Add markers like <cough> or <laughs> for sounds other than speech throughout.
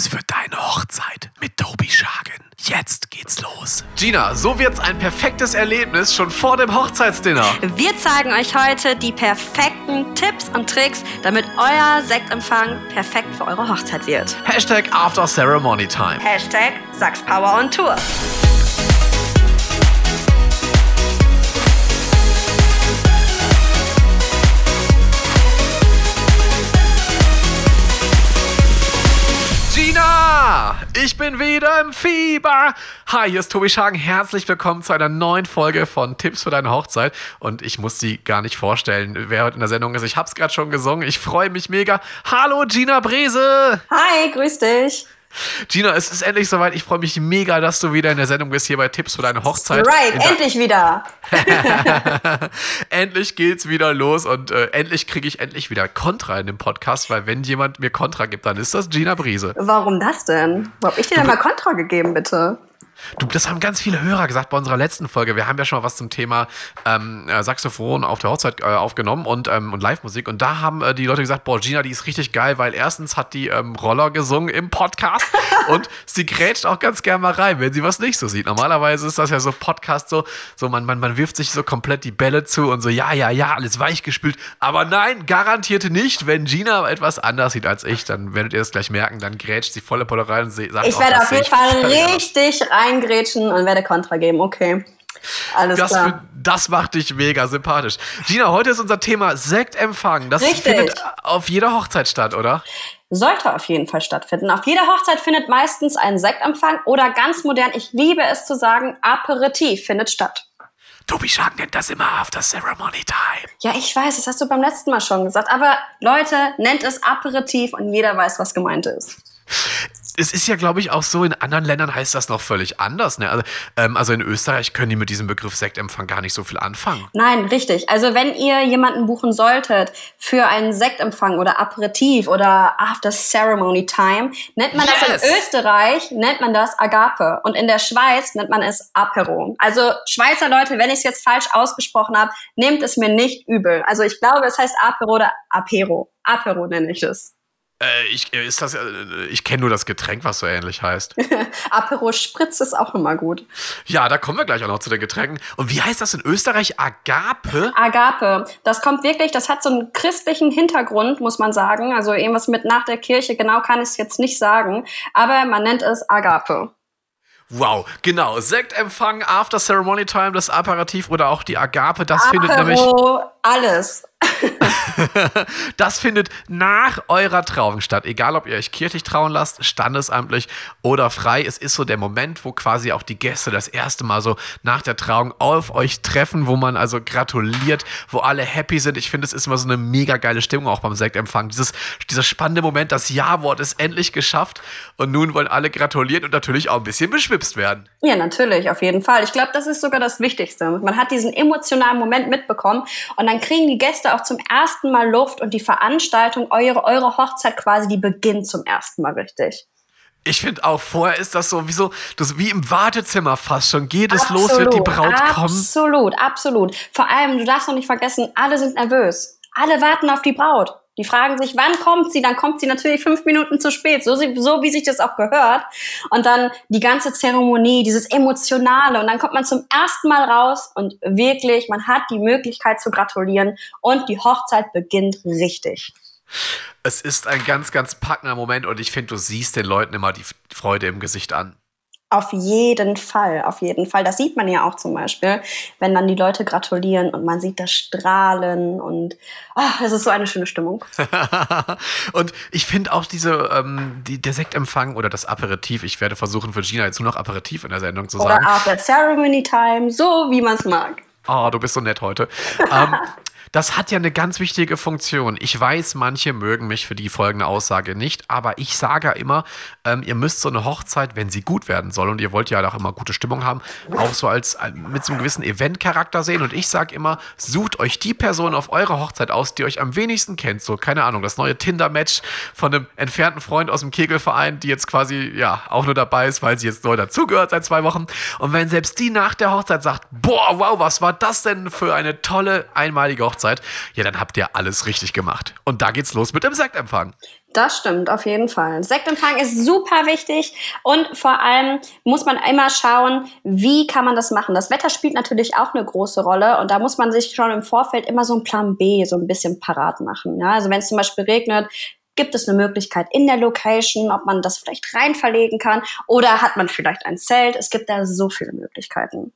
Tipps für deine Hochzeit mit Tobi Schagen. Jetzt geht's los. Gina, so wird's ein perfektes Erlebnis schon vor dem Hochzeitsdinner. Wir zeigen euch heute die perfekten Tipps und Tricks, damit euer Sektempfang perfekt für eure Hochzeit wird. Hashtag After Ceremony Time. Hashtag Sachs Power on Tour. Ich bin wieder im Fieber. Hi, hier ist Tobi Schagen. Herzlich willkommen zu einer neuen Folge von Tipps für deine Hochzeit. Und ich muss sie gar nicht vorstellen, wer heute in der Sendung ist. Ich hab's gerade schon gesungen. Ich freue mich mega. Hallo, Gina Brese. Hi, grüß dich. Gina, es ist endlich soweit. Ich freue mich mega, dass du wieder in der Sendung bist, hier bei Tipps für deine Hochzeit. Right, endlich wieder. <laughs> endlich geht's wieder los und äh, endlich kriege ich endlich wieder Kontra in dem Podcast, weil wenn jemand mir Kontra gibt, dann ist das Gina Brise. Warum das denn? Wo hab ich dir denn mal Kontra gegeben, bitte? Du, das haben ganz viele Hörer gesagt bei unserer letzten Folge. Wir haben ja schon mal was zum Thema ähm, äh, Saxophon auf der Hochzeit äh, aufgenommen und, ähm, und Live-Musik. Und da haben äh, die Leute gesagt, boah, Gina, die ist richtig geil, weil erstens hat die ähm, Roller gesungen im Podcast <laughs> und sie grätscht auch ganz gern mal rein, wenn sie was nicht so sieht. Normalerweise ist das ja so Podcast so, so man, man, man wirft sich so komplett die Bälle zu und so, ja, ja, ja, alles weichgespült. Aber nein, garantierte nicht, wenn Gina etwas anders sieht als ich, dann werdet ihr es gleich merken, dann grätscht sie volle Polle rein und sagt, Ich werde das auf jeden Fall völlig anders. Reingrätschen und werde Kontra geben. Okay. Alles Das, klar. das macht dich mega sympathisch. Gina, heute ist unser Thema Sektempfang. Das Richtig. findet auf jeder Hochzeit statt, oder? Sollte auf jeden Fall stattfinden. Auf jeder Hochzeit findet meistens ein Sektempfang oder ganz modern, ich liebe es zu sagen, Aperitif findet statt. Tobi Schagen nennt das immer After Ceremony Time. Ja, ich weiß, das hast du beim letzten Mal schon gesagt, aber Leute, nennt es Aperitif und jeder weiß, was gemeint ist. Es ist ja, glaube ich, auch so, in anderen Ländern heißt das noch völlig anders. Ne? Also, ähm, also in Österreich können die mit diesem Begriff Sektempfang gar nicht so viel anfangen. Nein, richtig. Also wenn ihr jemanden buchen solltet für einen Sektempfang oder Aperitif oder After Ceremony Time, nennt man das Yes. in Österreich, nennt man das Agape und in der Schweiz nennt man es Apero. Also Schweizer Leute, wenn ich es jetzt falsch ausgesprochen habe, nehmt es mir nicht übel. Also ich glaube, es heißt Apero oder Apero. Apero nenne ich es. Äh, ich äh, ist das, äh, ich kenne nur das Getränk, was so ähnlich heißt. <laughs> Apero Spritz ist auch immer gut. ja, da kommen wir gleich auch noch zu den Getränken. Und wie heißt das in Österreich? Agape? Agape, das kommt wirklich, das hat so einen christlichen Hintergrund, muss man sagen. Also irgendwas mit nach der Kirche, genau kann ich es jetzt nicht sagen. Aber man nennt es Agape. Wow, genau. Sektempfang, After Ceremony Time, das Aperitif oder auch die Agape, das findet nämlich. Apero, alles. <laughs> Das findet nach eurer Trauung statt. Egal, ob ihr euch kirchlich trauen lasst, standesamtlich oder frei. Es ist so der Moment, wo quasi auch die Gäste das erste Mal so nach der Trauung auf euch treffen, wo man also gratuliert, wo alle happy sind. Ich finde, es ist immer so eine mega geile Stimmung auch beim Sektempfang. Dieses, dieser spannende Moment, das Ja-Wort ist endlich geschafft und nun wollen alle gratulieren und natürlich auch ein bisschen beschwipst werden. Ja, natürlich, auf jeden Fall. Ich glaube, das ist sogar das Wichtigste. Man hat diesen emotionalen Moment mitbekommen und dann kriegen die Gäste auch zum ersten Mal Luft und die Veranstaltung, eure, eure Hochzeit quasi, die beginnt zum ersten Mal richtig. Ich finde auch, vorher ist das so wie so, das wie im Wartezimmer fast schon. Geht es los, wird die Braut kommen. Absolut, absolut. Vor allem, du darfst noch nicht vergessen, alle sind nervös. Alle warten auf die Braut. Die fragen sich, wann kommt sie? Dann kommt sie natürlich fünf Minuten zu spät, so, so wie sich das auch gehört. Und dann die ganze Zeremonie, dieses Emotionale. Und dann kommt man zum ersten Mal raus und wirklich, man hat die Möglichkeit zu gratulieren und die Hochzeit beginnt richtig. Es ist ein ganz, ganz packender Moment und ich finde, du siehst den Leuten immer die Freude im Gesicht an. Auf jeden Fall, auf jeden Fall. Das sieht man ja auch zum Beispiel, wenn dann die Leute gratulieren und man sieht das Strahlen und ah, das ist so eine schöne Stimmung. <laughs> und ich finde auch diese, ähm, die, der Sektempfang oder das Aperitif, ich werde versuchen für Gina jetzt nur noch Aperitif in der Sendung zu Oder sagen. After Ceremony Time, so wie man es mag. Oh, du bist so nett heute. ähm, <laughs> das hat ja eine ganz wichtige Funktion. Ich weiß, manche mögen mich für die folgende Aussage nicht, aber ich sage ja immer, ähm, ihr müsst so eine Hochzeit, wenn sie gut werden soll, und ihr wollt ja auch immer gute Stimmung haben, auch so als äh, mit so einem gewissen Eventcharakter sehen. Und ich sage immer, sucht euch die Person auf eurer Hochzeit aus, die euch am wenigsten kennt. So, keine Ahnung, das neue Tinder-Match von einem entfernten Freund aus dem Kegelverein, die jetzt quasi, ja, auch nur dabei ist, weil sie jetzt neu dazugehört seit zwei Wochen. Und wenn selbst die nach der Hochzeit sagt, boah, wow, was war das denn für eine tolle, einmalige Hochzeit, ja, dann habt ihr alles richtig gemacht. Und da geht's los mit dem Sektempfang. Das stimmt, auf jeden Fall. Sektempfang ist super wichtig und vor allem muss man immer schauen, wie kann man das machen. Das Wetter spielt natürlich auch eine große Rolle und da muss man sich schon im Vorfeld immer so einen Plan B so ein bisschen parat machen. Ja, also wenn es zum Beispiel regnet, gibt es eine Möglichkeit in der Location, ob man das vielleicht rein verlegen kann oder hat man vielleicht ein Zelt. Es gibt da so viele Möglichkeiten.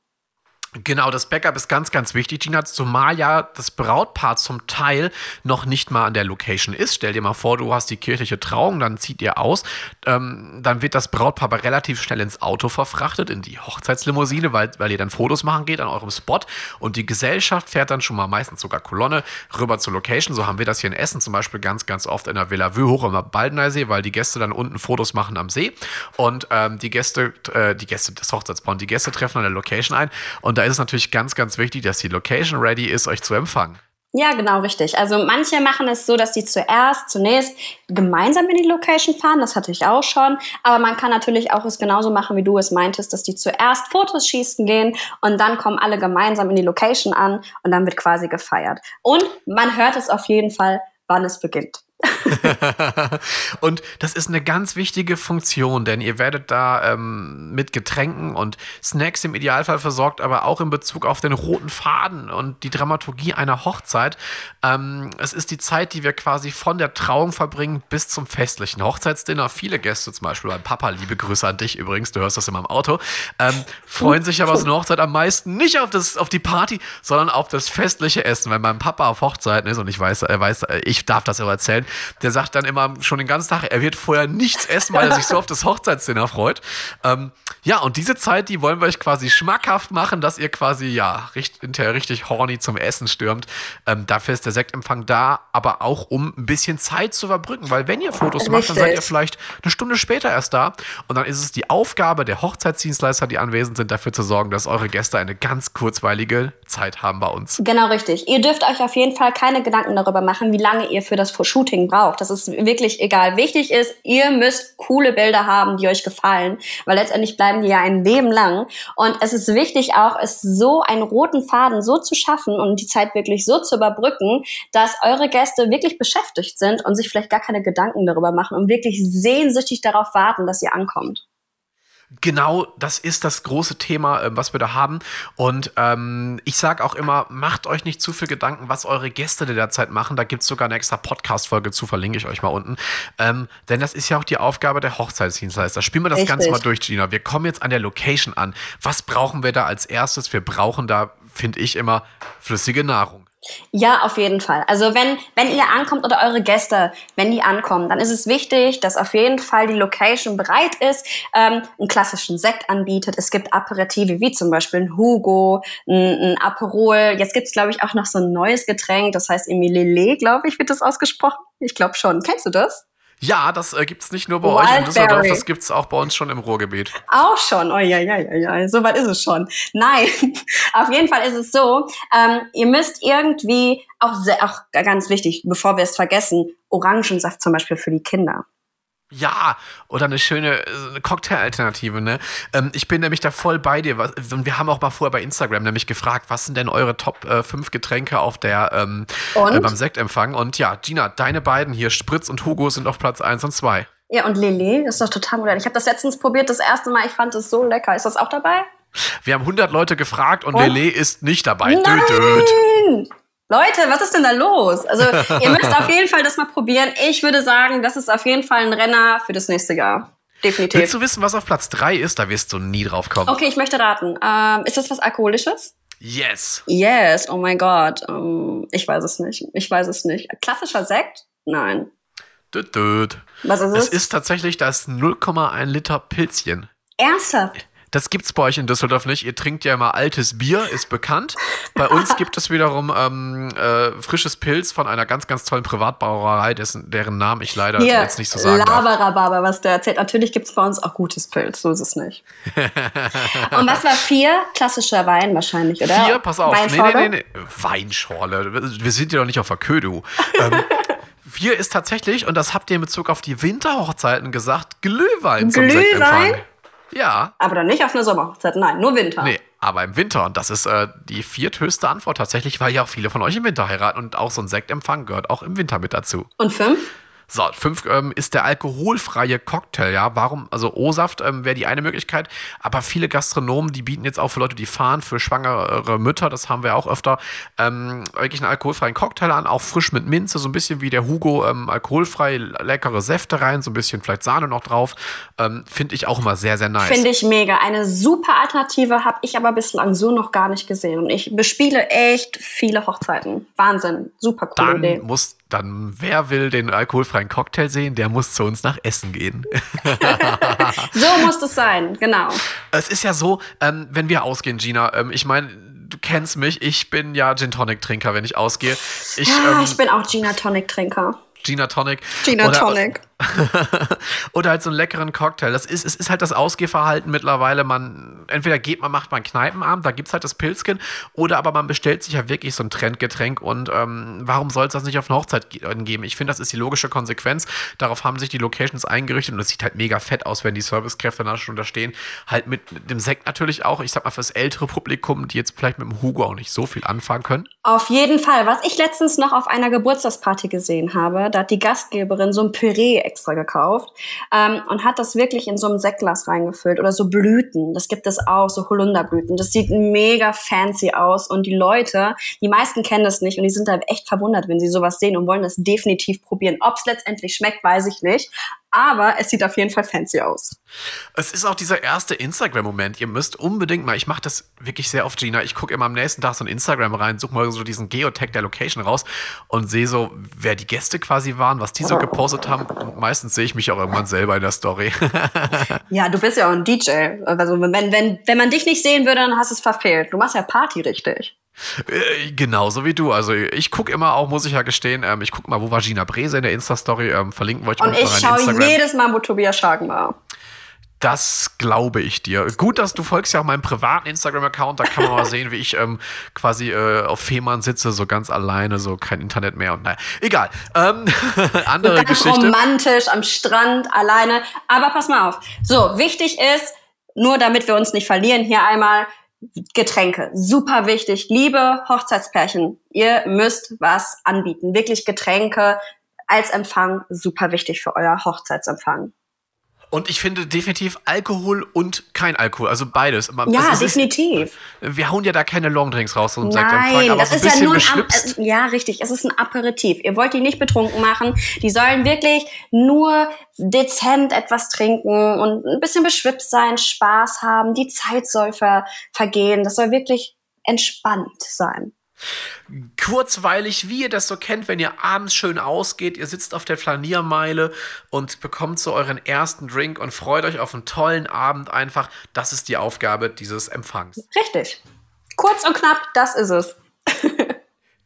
Genau, das Backup ist ganz, ganz wichtig, Gina, zumal ja das Brautpaar zum Teil noch nicht mal an der Location ist. Stell dir mal vor, du hast die kirchliche Trauung, dann zieht ihr aus, ähm, dann wird das Brautpaar aber relativ schnell ins Auto verfrachtet, in die Hochzeitslimousine, weil, weil ihr dann Fotos machen geht an eurem Spot und die Gesellschaft fährt dann schon mal meistens sogar Kolonne rüber zur Location. So haben wir das hier in Essen zum Beispiel ganz, ganz oft in der Villa Vue hoch am Baldeneysee, weil die Gäste dann unten Fotos machen am See und ähm, die Gäste, äh, die Gäste des Hochzeitspaars, die Gäste treffen an der Location ein und da ist es natürlich ganz, ganz wichtig, dass die Location ready ist, euch zu empfangen. Ja, genau, richtig. Also manche machen es so, dass die zuerst, zunächst gemeinsam in die Location fahren. Das hatte ich auch schon. Aber man kann natürlich auch es genauso machen, wie du es meintest, dass die zuerst Fotos schießen gehen und dann kommen alle gemeinsam in die Location an und dann wird quasi gefeiert. Und man hört es auf jeden Fall, wann es beginnt. <laughs> und das ist eine ganz wichtige Funktion, denn ihr werdet da ähm, mit Getränken und Snacks im Idealfall versorgt, aber auch in Bezug auf den roten Faden und die Dramaturgie einer Hochzeit. Ähm, es ist die Zeit, die wir quasi von der Trauung verbringen bis zum festlichen Hochzeitsdinner. Viele Gäste, zum Beispiel mein Papa, liebe Grüße an dich übrigens, du hörst das immer im Auto, ähm, freuen sich aber so eine Hochzeit am meisten nicht auf, das, auf die Party, sondern auf das festliche Essen. Wenn mein Papa auf Hochzeiten ist und ich weiß, er weiß, ich darf das aber erzählen, der sagt dann immer schon den ganzen Tag, er wird vorher nichts essen, weil er sich so auf das Hochzeitsdinner freut. Ähm, ja, und diese Zeit, die wollen wir euch quasi schmackhaft machen, dass ihr quasi, ja, richtig, hinterher richtig horny zum Essen stürmt. Ähm, dafür ist der Sektempfang da, aber auch um ein bisschen Zeit zu überbrücken, weil wenn ihr Fotos richtig. macht, dann seid ihr vielleicht eine Stunde später erst da und dann ist es die Aufgabe der Hochzeitsdienstleister, die anwesend sind, dafür zu sorgen, dass eure Gäste eine ganz kurzweilige Zeit haben bei uns. Genau richtig. Ihr dürft euch auf jeden Fall keine Gedanken darüber machen, wie lange ihr für das Shooting braucht. Das ist wirklich egal. Wichtig ist, ihr müsst coole Bilder haben, die euch gefallen, weil letztendlich bleiben die ja ein Leben lang. Und es ist wichtig auch, es so einen roten Faden so zu schaffen und die Zeit wirklich so zu überbrücken, dass eure Gäste wirklich beschäftigt sind und sich vielleicht gar keine Gedanken darüber machen und wirklich sehnsüchtig darauf warten, dass ihr ankommt. Genau, das ist das große Thema, äh, was wir da haben. Und ähm, ich sage auch immer, macht euch nicht zu viel Gedanken, was eure Gäste derzeit machen. Da gibt es sogar eine extra Podcast-Folge zu, verlinke ich euch mal unten. Ähm, denn das ist ja auch die Aufgabe der Hochzeitsdienstleister. Spielen wir das Richtig. Ganze mal durch, Gina. Wir kommen jetzt an der Location an. Was brauchen wir da als erstes? Wir brauchen da, finde ich, immer flüssige Nahrung. Ja, auf jeden Fall. Also wenn, wenn ihr ankommt oder eure Gäste, wenn die ankommen, dann ist es wichtig, dass auf jeden Fall die Location bereit ist, ähm, einen klassischen Sekt anbietet. Es gibt Aperitive wie zum Beispiel ein Hugo, ein, ein Aperol. Jetzt gibt's glaube ich, auch noch so ein neues Getränk, das heißt Emilele, glaube ich, wird das ausgesprochen. Ich glaube schon. Kennst du das? Ja, das äh, gibt es nicht nur bei Wildberry. euch in Düsseldorf, das gibt es auch bei uns schon im Ruhrgebiet. Auch schon, oh ja, ja, ja, ja, so weit ist es schon. Nein, <laughs> auf jeden Fall ist es so, ähm, ihr müsst irgendwie, auch, sehr, auch ganz wichtig, bevor wir es vergessen, Orangensaft zum Beispiel für die Kinder. Ja, oder eine schöne äh, Cocktail-Alternative, ne? Ähm, ich bin nämlich da voll bei dir. Und wir haben auch mal vorher bei Instagram nämlich gefragt, was sind denn eure Top 5 äh, Getränke auf der ähm, äh, beim Sektempfang? Und ja, Gina, deine beiden hier, Spritz und Hugo, sind auf Platz 1 und 2. Ja, und Lele, das ist doch total modern. Ich habe das letztens probiert, das erste Mal, ich fand es so lecker. Ist das auch dabei? Wir haben 100 Leute gefragt und, und? Lele ist nicht dabei. Nein! Dö, dö. Leute, was ist denn da los? Also, ihr müsst <laughs> auf jeden Fall das mal probieren. Ich würde sagen, das ist auf jeden Fall ein Renner für das nächste Jahr. Definitiv. Willst du wissen, was auf Platz 3 ist? Da wirst du nie drauf kommen. Okay, ich möchte raten. Ähm, ist das was Alkoholisches? Yes. Yes, oh mein Gott. Ähm, ich weiß es nicht. Ich weiß es nicht. Klassischer Sekt? Nein. Düt, düt. Was ist es? Es ist tatsächlich das 0,1 Liter Pilzchen. Ernsthaft? Das gibt's bei euch in Düsseldorf nicht. Ihr trinkt ja immer altes Bier, ist bekannt. Bei uns <laughs> gibt es wiederum ähm, äh, frisches Pilz von einer ganz, ganz tollen Privatbrauerei, dessen, deren Namen ich leider Hier, jetzt nicht so sagen Laberababa, was der erzählt. Natürlich gibt es bei uns auch gutes Pilz, so ist es nicht. <laughs> Und was war vier? Klassischer Wein wahrscheinlich, oder? Vier, pass auf. Weinschorle? Nee, nee, nee, nee. Weinschorle. Wir sind ja doch nicht auf der Ködu. ähm, <laughs> Vier ist tatsächlich, und das habt ihr in Bezug auf die Winterhochzeiten gesagt, Glühwein, Glühwein? zum Sektempfang. Ja. Aber dann nicht auf eine Sommerhochzeit, nein, nur Winter. Nee, aber im Winter. Und das ist äh, die vierthöchste Antwort tatsächlich, weil ja auch viele von euch im Winter heiraten. Und auch so ein Sektempfang gehört auch im Winter mit dazu. Und fünf? So, fünf ähm, ist der alkoholfreie Cocktail, ja. Warum? Also O-Saft ähm, wäre die eine Möglichkeit, aber viele Gastronomen, die bieten jetzt auch für Leute, die fahren, für schwangere Mütter, das haben wir auch öfter, ähm, wirklich einen alkoholfreien Cocktail an, auch frisch mit Minze, so ein bisschen wie der Hugo, ähm, alkoholfrei, leckere Säfte rein, so ein bisschen vielleicht Sahne noch drauf. Ähm, Finde ich auch immer sehr, sehr nice. Finde ich mega. Eine super Alternative habe ich aber bislang so noch gar nicht gesehen. Und ich bespiele echt viele Hochzeiten. Wahnsinn. Super coole Dann Idee. muss dann wer will den alkoholfreien Cocktail sehen, der muss zu uns nach Essen gehen. <laughs> so muss es sein, genau. Es ist ja so, ähm, wenn wir ausgehen, Gina, ähm, ich meine, du kennst mich, ich bin ja Gin Tonic Trinker, wenn ich ausgehe. Ich, ja, ähm, ich bin auch Gina Tonic Trinker. Gina Tonic. Gina oder, Tonic. oder <laughs> halt so einen leckeren Cocktail. Das ist, es ist halt das Ausgehverhalten mittlerweile. Man, entweder geht man, macht man Kneipenabend, da gibt es halt das Pilzchen, oder aber man bestellt sich ja wirklich so ein Trendgetränk und ähm, warum soll es das nicht auf eine Hochzeit geben? Ich finde, das ist die logische Konsequenz. Darauf haben sich die Locations eingerichtet und es sieht halt mega fett aus, wenn die Servicekräfte da schon da stehen. Halt mit, mit dem Sekt natürlich auch. Ich sag mal, fürs ältere Publikum, die jetzt vielleicht mit dem Hugo auch nicht so viel anfangen können. Auf jeden Fall. Was ich letztens noch auf einer Geburtstagsparty gesehen habe, da hat die Gastgeberin so ein Püree extra gekauft ähm, und hat das wirklich in so einem Sektglas reingefüllt oder so Blüten. Das gibt es auch, so Holunderblüten. Das sieht mega fancy aus und die Leute, die meisten kennen das nicht und die sind da echt verwundert, wenn sie sowas sehen und wollen das definitiv probieren. Ob es letztendlich schmeckt, weiß ich nicht aber es sieht auf jeden Fall fancy aus. Es ist auch dieser erste Instagram-Moment. Ihr müsst unbedingt mal, ich mache das wirklich sehr oft, Gina. Ich gucke immer am nächsten Tag so in Instagram rein, suche mal so diesen Geotag der Location raus und sehe so, wer die Gäste quasi waren, was die so gepostet haben. Und meistens sehe ich mich auch irgendwann selber in der Story. <laughs> ja, du bist ja auch ein DJ. Also wenn, wenn, wenn man dich nicht sehen würde, dann hast du es verfehlt. Du machst ja Party richtig. Äh, genauso wie du. Also ich gucke immer auch, muss ich ja gestehen, ähm, ich gucke mal, wo war Gina Brese in der Insta-Story, ähm, verlinken wollte ich Und ich schaue jedes Mal, wo Tobias Schagen war. Das glaube ich dir. Gut, dass du folgst ja auch meinem privaten Instagram-Account. Da kann man mal <laughs> sehen, wie ich ähm, quasi äh, auf Fehmarn sitze, so ganz alleine, so kein Internet mehr und naja, egal. Ähm, <laughs> andere ganz Geschichte. Romantisch am Strand, alleine. Aber pass mal auf. So, wichtig ist, nur damit wir uns nicht verlieren, hier einmal Getränke, super wichtig. Liebe Hochzeitspärchen, ihr müsst was anbieten. Wirklich Getränke als Empfang, super wichtig für euer Hochzeitsempfang. Und ich finde definitiv Alkohol und kein Alkohol, also beides. Ja, ist, definitiv. wir hauen ja da keine Longdrinks raus und Nein, aber das so ist ja nur ein, äh, ja richtig, es ist ein Aperitif. Ihr wollt die nicht betrunken machen. Die sollen wirklich nur dezent etwas trinken und ein bisschen beschwipst sein, Spaß haben. Die Zeit soll ver vergehen. Das soll wirklich entspannt sein kurzweilig, wie ihr das so kennt, wenn ihr abends schön ausgeht, ihr sitzt auf der Flaniermeile und bekommt so euren ersten Drink und freut euch auf einen tollen Abend einfach. Das ist die Aufgabe dieses Empfangs. Richtig. Kurz und knapp, das ist es. <laughs>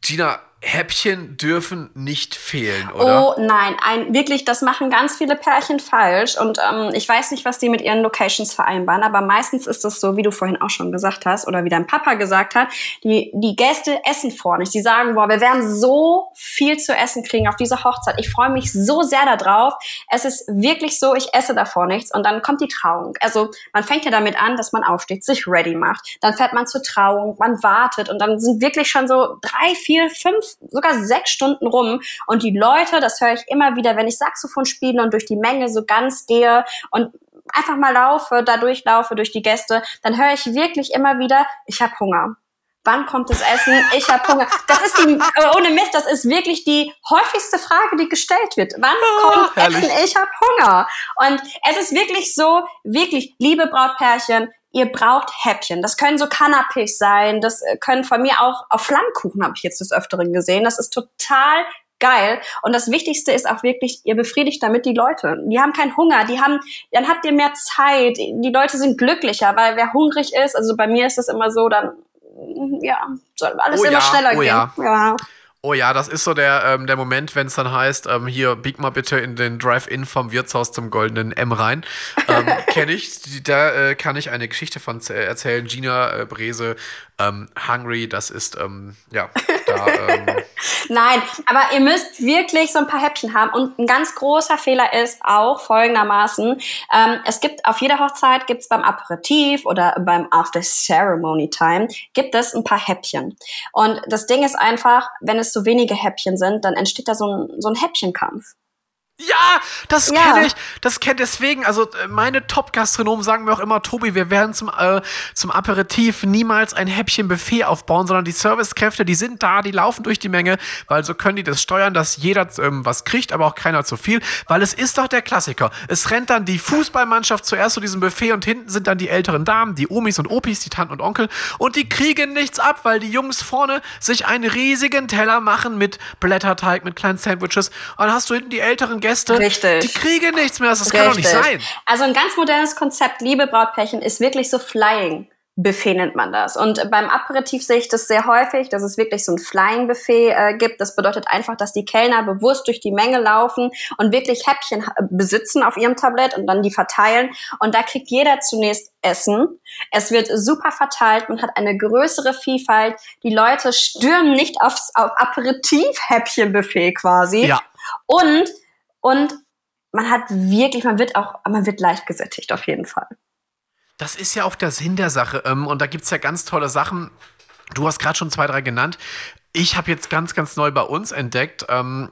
Gina, Häppchen dürfen nicht fehlen, oder? Oh nein, ein, wirklich, das machen ganz viele Pärchen falsch. Und ähm, ich weiß nicht, was die mit ihren Locations vereinbaren, aber meistens ist es so, wie du vorhin auch schon gesagt hast, oder wie dein Papa gesagt hat, die, die Gäste essen vor nicht. Die sagen, boah, wir werden so viel zu essen kriegen auf dieser Hochzeit. Ich freue mich so sehr darauf. Es ist wirklich so, ich esse davor nichts. Und dann kommt die Trauung. Also man fängt ja damit an, dass man aufsteht, sich ready macht. Dann fährt man zur Trauung, man wartet und dann sind wirklich schon so drei, vier, fünf sogar sechs Stunden rum. Und die Leute, das höre ich immer wieder, wenn ich Saxophon spiele und durch die Menge so ganz gehe und einfach mal laufe, da durchlaufe durch die Gäste, dann höre ich wirklich immer wieder, ich habe Hunger. Wann kommt das Essen? Ich habe Hunger. Das ist die, ohne Mist, das ist wirklich die häufigste Frage, die gestellt wird. Wann ah, kommt oh, Essen? Ich habe Hunger. Und es ist wirklich so, wirklich, liebe Brautpärchen, ihr braucht Häppchen. Das können so Canapés sein, das äh, können von mir auch auf Flammkuchen habe ich jetzt des Öfteren gesehen. Das ist total geil. Und das Wichtigste ist auch wirklich, ihr befriedigt damit die Leute. Die haben keinen Hunger, die haben, dann habt ihr mehr Zeit. Die Leute sind glücklicher, weil wer hungrig ist, also bei mir ist es immer so, dann, ja, soll alles oh immer ja, schneller oh gehen. Ja. ja. Oh ja, das ist so der, ähm, der Moment, wenn es dann heißt, ähm, hier, bieg mal bitte in den Drive-In vom Wirtshaus zum goldenen M rein. Ähm, <laughs> Kenne ich, da äh, kann ich eine Geschichte von erzählen. Gina äh, Brese, ähm, Hungry, das ist, ähm, ja, da, ähm, <laughs> Nein, aber ihr müsst wirklich so ein paar Häppchen haben. Und ein ganz großer Fehler ist auch folgendermaßen, ähm, es gibt auf jeder Hochzeit, gibt es beim Aperitif oder beim After Ceremony Time, gibt es ein paar Häppchen. Und das Ding ist einfach, wenn es so wenige Häppchen sind, dann entsteht da so ein, so ein Häppchenkampf. Ja, das ja. kenne ich. Das kennt deswegen. Also äh, meine Top-Gastronomen sagen mir auch immer, Tobi, wir werden zum, äh, zum Aperitif niemals ein Häppchen Buffet aufbauen, sondern die Servicekräfte, die sind da, die laufen durch die Menge, weil so können die das steuern, dass jeder ähm, was kriegt, aber auch keiner zu viel. Weil es ist doch der Klassiker. Es rennt dann die Fußballmannschaft zuerst zu diesem Buffet und hinten sind dann die älteren Damen, die Omis und Opis, die Tanten und Onkel und die kriegen nichts ab, weil die Jungs vorne sich einen riesigen Teller machen mit Blätterteig, mit kleinen Sandwiches und dann hast du hinten die älteren Gäste Gäste, Richtig. die kriegen nichts mehr. Das Richtig. kann doch nicht sein. Also ein ganz modernes Konzept, liebe Brautpärchen, ist wirklich so Flying. Buffet nennt man das. Und beim Aperitif sehe ich das sehr häufig, dass es wirklich so ein Flying Buffet äh, gibt. Das bedeutet einfach, dass die Kellner bewusst durch die Menge laufen und wirklich Häppchen äh, besitzen auf ihrem Tablett und dann die verteilen. Und da kriegt jeder zunächst Essen. Es wird super verteilt, man hat eine größere Vielfalt. Die Leute stürmen nicht aufs auf Aperitif-Häppchen-Buffet quasi. Ja. Und und man hat wirklich, man wird auch, man wird leicht gesättigt auf jeden Fall. Das ist ja auch der Sinn der Sache. Ähm, und da gibt es ja ganz tolle Sachen. Du hast gerade schon zwei, drei genannt. Ich habe jetzt ganz, ganz neu bei uns entdeckt, ähm,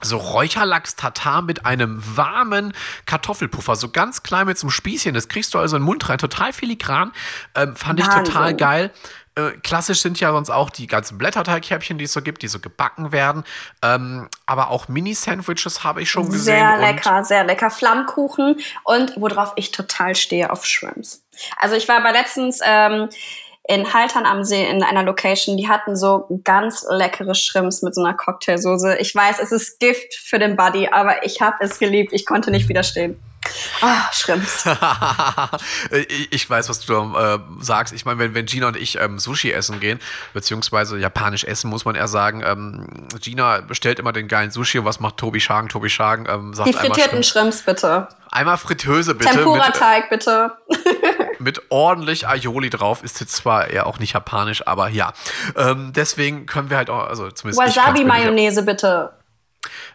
so Räucherlachs-Tatar mit einem warmen Kartoffelpuffer, so ganz klein mit so einem Spießchen. Das kriegst du also in den Mund rein, total filigran. Ähm, fand Wahnsinn. ich total geil. Äh, klassisch sind ja sonst auch die ganzen Blätterteighäppchen, die es so gibt, die so gebacken werden. Ähm, aber auch Mini-Sandwiches habe ich schon gesehen. Sehr lecker, sehr lecker. Flammkuchen und worauf ich total stehe, auf Shrimps. Also ich war aber letztens ähm, in Haltern am See in einer Location, die hatten so ganz leckere Shrimps mit so einer Cocktailsoße. Ich weiß, es ist Gift für den Buddy, aber ich habe es geliebt. Ich konnte nicht widerstehen. Ah, Shrimps. <laughs> ich weiß, was du äh, sagst. Ich meine, wenn, wenn Gina und ich ähm, Sushi essen gehen, beziehungsweise japanisch essen, muss man eher sagen, ähm, Gina bestellt immer den geilen Sushi und was macht Tobi Schagen? Tobi Schagen ähm, sagt Die frittierten Shrimps. Shrimps, bitte. Einmal Fritteuse, bitte. Tempura-Teig, bitte. mit ordentlich Aioli drauf. Ist jetzt zwar eher auch nicht japanisch, aber ja. Ähm, deswegen können wir halt auch, also zumindest. Wasabi-Mayonnaise, bitte.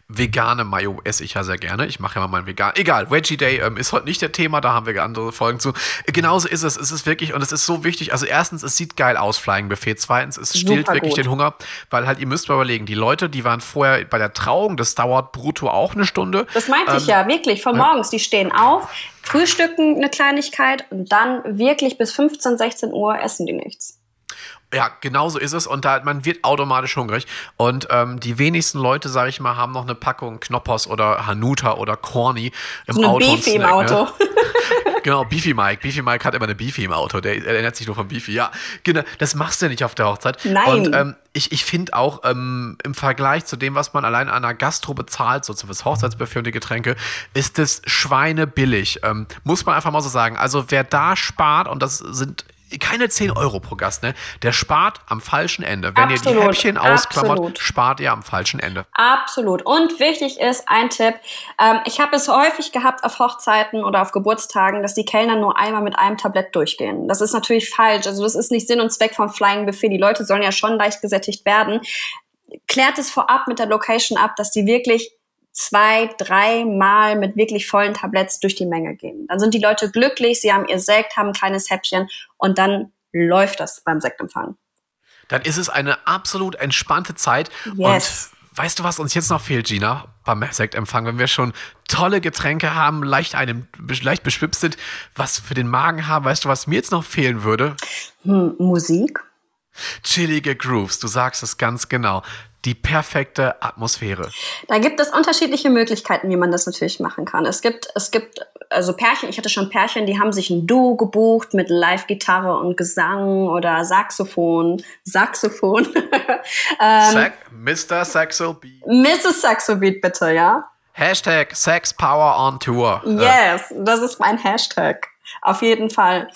Vegane Mayo esse ich ja sehr gerne. Ich mache ja mal meinen vegan. Egal, Veggie Day ähm, ist heute nicht der Thema, da haben wir andere Folgen zu. Genauso ist es. Es ist wirklich, und es ist so wichtig. Also, erstens, es sieht geil aus, Flying Buffet. Zweitens, es stillt Super wirklich gut. den Hunger, weil halt, ihr müsst mal überlegen, die Leute, die waren vorher bei der Trauung, das dauert brutto auch eine Stunde. Das meinte ähm, ich ja, wirklich. Von morgens, die stehen auf, frühstücken eine Kleinigkeit und dann wirklich bis 15, 16 Uhr essen die nichts. Ja, genau so ist es. Und da, man wird automatisch hungrig. Und ähm, die wenigsten Leute, sage ich mal, haben noch eine Packung Knoppers oder Hanuta oder Corny im so Auto. Beefy im ne? Auto. Ne? <laughs> <laughs> genau, Beefy Mike. Beefy Mike hat immer eine Beefy im Auto. Der erinnert sich nur von Beefy. Ja, genau. Das machst du ja nicht auf der Hochzeit. Nein. Und ähm, ich, ich finde auch ähm, im Vergleich zu dem, was man allein an einer Gastro bezahlt, so fürs Hochzeitsbuffet und die Getränke, ist es schweinebillig. Ähm, muss man einfach mal so sagen. Also wer da spart, und das sind keine 10 Euro pro Gast, ne? Der spart am falschen Ende. Wenn absolut, ihr die Häppchen ausklammert, absolut. spart ihr am falschen Ende. Absolut. Und wichtig ist ein Tipp. Ähm, ich habe es häufig gehabt auf Hochzeiten oder auf Geburtstagen, dass die Kellner nur einmal mit einem Tablett durchgehen. Das ist natürlich falsch. Also das ist nicht Sinn und Zweck vom Flying Buffet. Die Leute sollen ja schon leicht gesättigt werden. Klärt es vorab mit der Location ab, dass die wirklich zwei, dreimal mit wirklich vollen Tabletts durch die Menge gehen. Dann sind die Leute glücklich, sie haben ihr Sekt, haben ein kleines Häppchen und dann läuft das beim Sektempfang. Dann ist es eine absolut entspannte Zeit. Yes. Und weißt du, was uns jetzt noch fehlt, Gina, beim Sektempfang, wenn wir schon tolle Getränke haben, leicht einem, leicht beschwipst sind, was für den Magen haben, weißt du, was mir jetzt noch fehlen würde? Hm, Musik. Chillige Grooves, du sagst es ganz genau die perfekte Atmosphäre? Da gibt es unterschiedliche Möglichkeiten, wie man das natürlich machen kann. Es gibt, es gibt also Pärchen, ich hatte schon Pärchen, die haben sich ein Duo gebucht mit Live-Gitarre und Gesang oder Saxophon. Saxophon. <laughs> ähm, Mr. Saxo Beat. Mrs. Saxo Beat, bitte, ja. Hashtag Sex Power on Tour. Yes, das ist mein Hashtag. Auf jeden Fall.